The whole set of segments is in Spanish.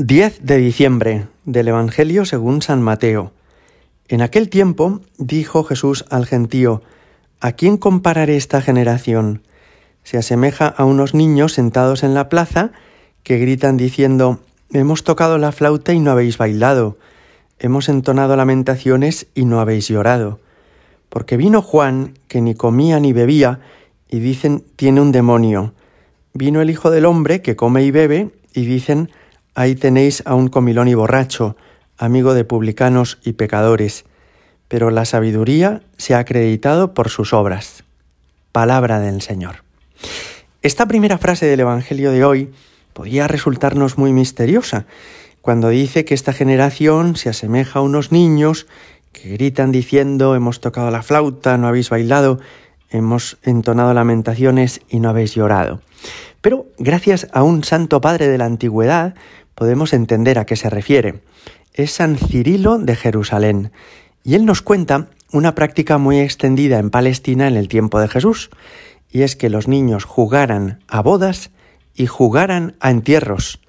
10 de diciembre del Evangelio según San Mateo. En aquel tiempo dijo Jesús al gentío, ¿A quién compararé esta generación? Se asemeja a unos niños sentados en la plaza que gritan diciendo, Hemos tocado la flauta y no habéis bailado, hemos entonado lamentaciones y no habéis llorado. Porque vino Juan, que ni comía ni bebía, y dicen, tiene un demonio. Vino el Hijo del Hombre, que come y bebe, y dicen, Ahí tenéis a un comilón y borracho, amigo de publicanos y pecadores, pero la sabiduría se ha acreditado por sus obras. Palabra del Señor. Esta primera frase del Evangelio de hoy podría resultarnos muy misteriosa, cuando dice que esta generación se asemeja a unos niños que gritan diciendo hemos tocado la flauta, no habéis bailado, hemos entonado lamentaciones y no habéis llorado. Pero gracias a un santo padre de la antigüedad podemos entender a qué se refiere. Es San Cirilo de Jerusalén y él nos cuenta una práctica muy extendida en Palestina en el tiempo de Jesús, y es que los niños jugaran a bodas y jugaran a entierros.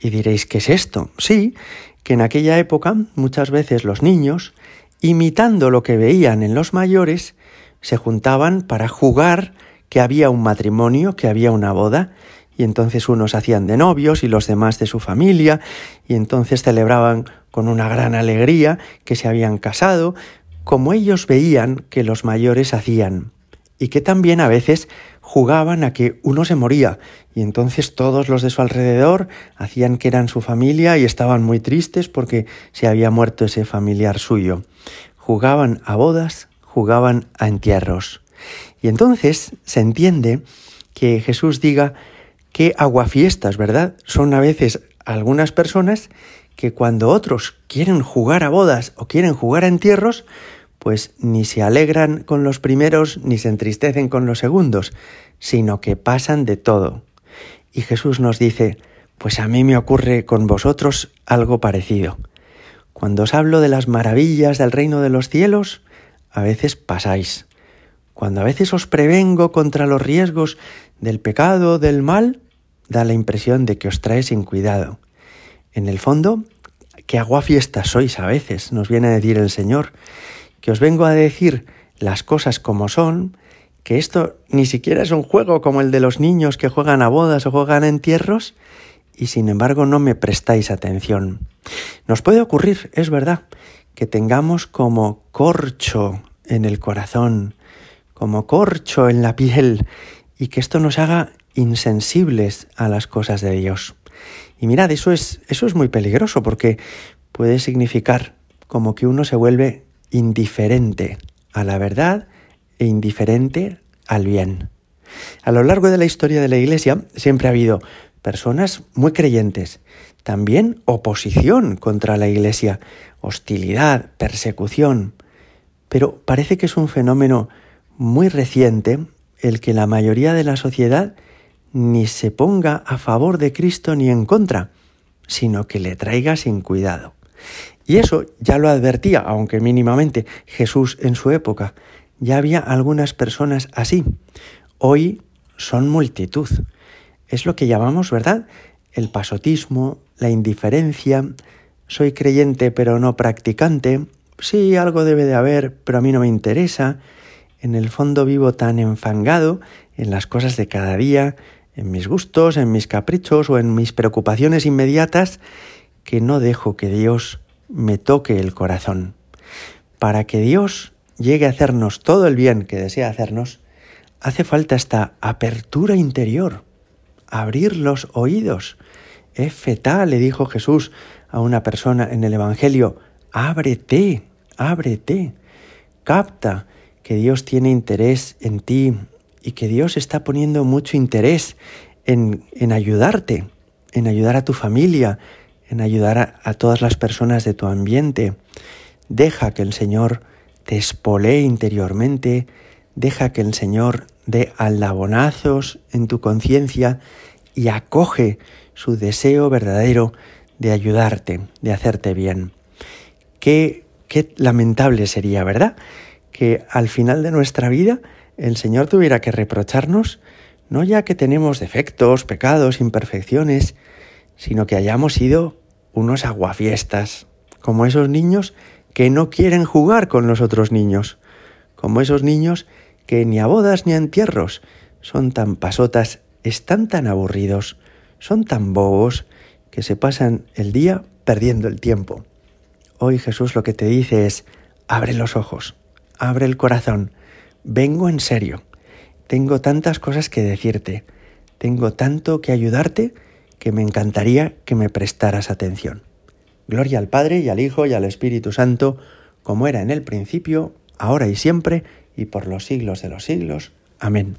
Y diréis, ¿qué es esto? Sí, que en aquella época muchas veces los niños, imitando lo que veían en los mayores, se juntaban para jugar que había un matrimonio, que había una boda, y entonces unos hacían de novios y los demás de su familia, y entonces celebraban con una gran alegría que se habían casado, como ellos veían que los mayores hacían, y que también a veces jugaban a que uno se moría, y entonces todos los de su alrededor hacían que eran su familia y estaban muy tristes porque se había muerto ese familiar suyo. Jugaban a bodas, jugaban a entierros. Y entonces se entiende que Jesús diga qué aguafiestas, ¿verdad? Son a veces algunas personas que cuando otros quieren jugar a bodas o quieren jugar a entierros, pues ni se alegran con los primeros ni se entristecen con los segundos, sino que pasan de todo. Y Jesús nos dice, pues a mí me ocurre con vosotros algo parecido. Cuando os hablo de las maravillas del reino de los cielos, a veces pasáis. Cuando a veces os prevengo contra los riesgos del pecado, del mal, da la impresión de que os trae sin cuidado. En el fondo, que agua fiesta sois a veces, nos viene a decir el Señor, que os vengo a decir las cosas como son, que esto ni siquiera es un juego como el de los niños que juegan a bodas o juegan a entierros, y sin embargo no me prestáis atención. Nos puede ocurrir, es verdad, que tengamos como corcho en el corazón, como corcho en la piel, y que esto nos haga insensibles a las cosas de Dios. Y mirad, eso es, eso es muy peligroso porque puede significar como que uno se vuelve indiferente a la verdad e indiferente al bien. A lo largo de la historia de la Iglesia siempre ha habido personas muy creyentes, también oposición contra la Iglesia, hostilidad, persecución, pero parece que es un fenómeno muy reciente el que la mayoría de la sociedad ni se ponga a favor de Cristo ni en contra, sino que le traiga sin cuidado. Y eso ya lo advertía, aunque mínimamente, Jesús en su época. Ya había algunas personas así. Hoy son multitud. Es lo que llamamos, ¿verdad? El pasotismo, la indiferencia. Soy creyente pero no practicante. Sí, algo debe de haber, pero a mí no me interesa. En el fondo vivo tan enfangado en las cosas de cada día, en mis gustos, en mis caprichos o en mis preocupaciones inmediatas, que no dejo que Dios me toque el corazón. Para que Dios llegue a hacernos todo el bien que desea hacernos, hace falta esta apertura interior, abrir los oídos. Es fetal, le dijo Jesús a una persona en el Evangelio, ábrete, ábrete, capta que Dios tiene interés en ti, y que Dios está poniendo mucho interés en, en ayudarte, en ayudar a tu familia, en ayudar a, todas las personas de tu ambiente. Deja que el Señor te espolee interiormente, deja que el Señor dé aldabonazos en tu conciencia y acoge su deseo verdadero de ayudarte, de hacerte bien. Qué, qué lamentable sería, ¿verdad? Que al final de nuestra vida el Señor tuviera que reprocharnos no ya que tenemos defectos, pecados, imperfecciones, sino que hayamos sido unos aguafiestas, como esos niños que no quieren jugar con los otros niños, como esos niños que ni a bodas ni a entierros son tan pasotas, están tan aburridos, son tan bobos, que se pasan el día perdiendo el tiempo. Hoy Jesús lo que te dice es, abre los ojos, abre el corazón, vengo en serio, tengo tantas cosas que decirte, tengo tanto que ayudarte que me encantaría que me prestaras atención. Gloria al Padre y al Hijo y al Espíritu Santo, como era en el principio, ahora y siempre, y por los siglos de los siglos. Amén.